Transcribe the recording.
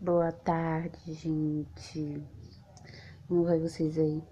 Boa tarde, gente. Como vai vocês aí?